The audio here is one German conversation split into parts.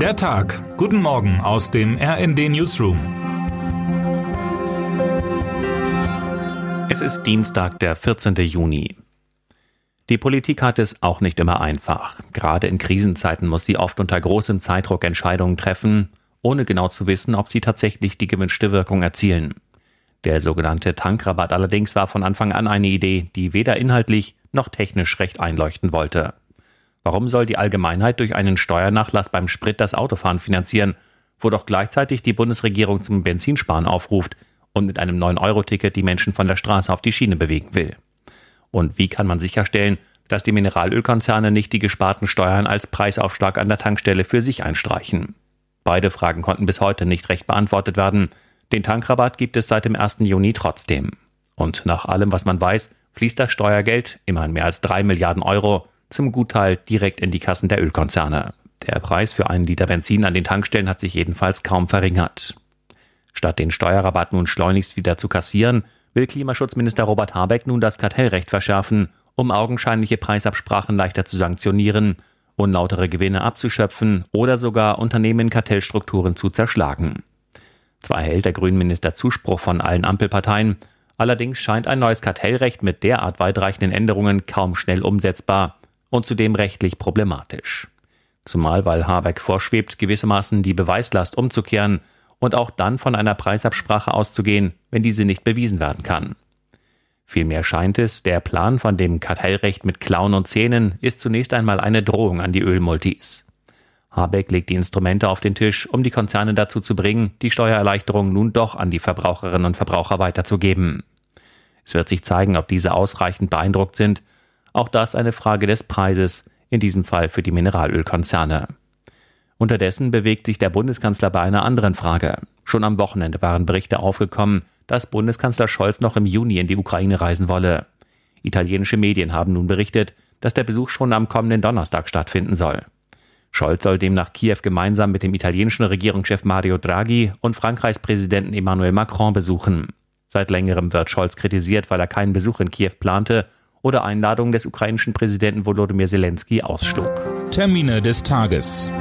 Der Tag. Guten Morgen aus dem RND Newsroom. Es ist Dienstag, der 14. Juni. Die Politik hat es auch nicht immer einfach. Gerade in Krisenzeiten muss sie oft unter großem Zeitdruck Entscheidungen treffen, ohne genau zu wissen, ob sie tatsächlich die gewünschte Wirkung erzielen. Der sogenannte Tankrabatt allerdings war von Anfang an eine Idee, die weder inhaltlich noch technisch recht einleuchten wollte. Warum soll die Allgemeinheit durch einen Steuernachlass beim Sprit das Autofahren finanzieren, wo doch gleichzeitig die Bundesregierung zum Benzinsparen aufruft und mit einem 9-Euro-Ticket die Menschen von der Straße auf die Schiene bewegen will? Und wie kann man sicherstellen, dass die Mineralölkonzerne nicht die gesparten Steuern als Preisaufschlag an der Tankstelle für sich einstreichen? Beide Fragen konnten bis heute nicht recht beantwortet werden. Den Tankrabatt gibt es seit dem 1. Juni trotzdem. Und nach allem, was man weiß, fließt das Steuergeld, immerhin mehr als 3 Milliarden Euro, zum Gutteil direkt in die Kassen der Ölkonzerne. Der Preis für einen Liter Benzin an den Tankstellen hat sich jedenfalls kaum verringert. Statt den Steuerrabatt nun schleunigst wieder zu kassieren, will Klimaschutzminister Robert Habeck nun das Kartellrecht verschärfen, um augenscheinliche Preisabsprachen leichter zu sanktionieren, unlautere Gewinne abzuschöpfen oder sogar Unternehmen in Kartellstrukturen zu zerschlagen. Zwar erhält der Grünenminister Zuspruch von allen Ampelparteien, allerdings scheint ein neues Kartellrecht mit derart weitreichenden Änderungen kaum schnell umsetzbar und zudem rechtlich problematisch. Zumal weil Habeck vorschwebt, gewissermaßen die Beweislast umzukehren und auch dann von einer Preisabsprache auszugehen, wenn diese nicht bewiesen werden kann. Vielmehr scheint es, der Plan von dem Kartellrecht mit Klauen und Zähnen ist zunächst einmal eine Drohung an die Ölmultis. Habeck legt die Instrumente auf den Tisch, um die Konzerne dazu zu bringen, die Steuererleichterung nun doch an die Verbraucherinnen und Verbraucher weiterzugeben. Es wird sich zeigen, ob diese ausreichend beeindruckt sind auch das eine Frage des Preises, in diesem Fall für die Mineralölkonzerne. Unterdessen bewegt sich der Bundeskanzler bei einer anderen Frage. Schon am Wochenende waren Berichte aufgekommen, dass Bundeskanzler Scholz noch im Juni in die Ukraine reisen wolle. Italienische Medien haben nun berichtet, dass der Besuch schon am kommenden Donnerstag stattfinden soll. Scholz soll demnach Kiew gemeinsam mit dem italienischen Regierungschef Mario Draghi und Frankreichs Präsidenten Emmanuel Macron besuchen. Seit längerem wird Scholz kritisiert, weil er keinen Besuch in Kiew plante oder Einladungen des ukrainischen Präsidenten Volodymyr Zelensky ausschlug. Termine des Tages.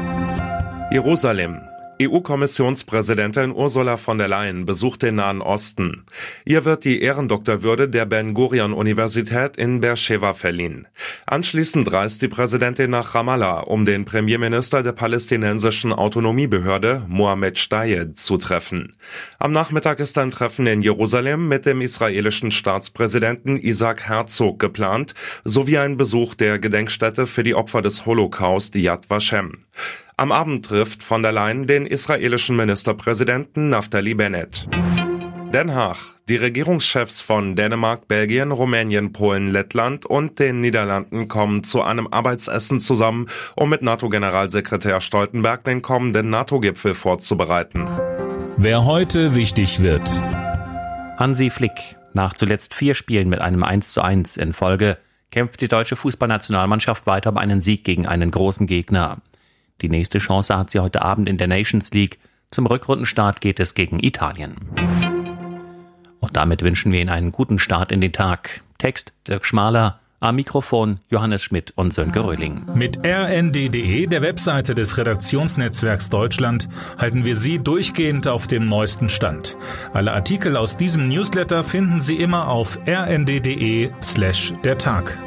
Jerusalem. EU-Kommissionspräsidentin Ursula von der Leyen besucht den Nahen Osten. Ihr wird die Ehrendoktorwürde der Ben-Gurion-Universität in Beersheba verliehen. Anschließend reist die Präsidentin nach Ramallah, um den Premierminister der palästinensischen Autonomiebehörde, Mohamed Stayed, zu treffen. Am Nachmittag ist ein Treffen in Jerusalem mit dem israelischen Staatspräsidenten Isaac Herzog geplant, sowie ein Besuch der Gedenkstätte für die Opfer des Holocaust Yad Vashem. Am Abend trifft von der Leyen den israelischen Ministerpräsidenten Naftali Bennett. Den Haag. Die Regierungschefs von Dänemark, Belgien, Rumänien, Polen, Lettland und den Niederlanden kommen zu einem Arbeitsessen zusammen, um mit NATO-Generalsekretär Stoltenberg den kommenden NATO-Gipfel vorzubereiten. Wer heute wichtig wird. Hansi Flick. Nach zuletzt vier Spielen mit einem 1 zu 1 in Folge kämpft die deutsche Fußballnationalmannschaft weiter um einen Sieg gegen einen großen Gegner. Die nächste Chance hat sie heute Abend in der Nations League. Zum Rückrundenstart geht es gegen Italien. Und damit wünschen wir Ihnen einen guten Start in den Tag. Text Dirk Schmaler, am Mikrofon Johannes Schmidt und Sönke Röhling. Mit rnd.de, der Webseite des Redaktionsnetzwerks Deutschland, halten wir Sie durchgehend auf dem neuesten Stand. Alle Artikel aus diesem Newsletter finden Sie immer auf rnd.de slash der Tag.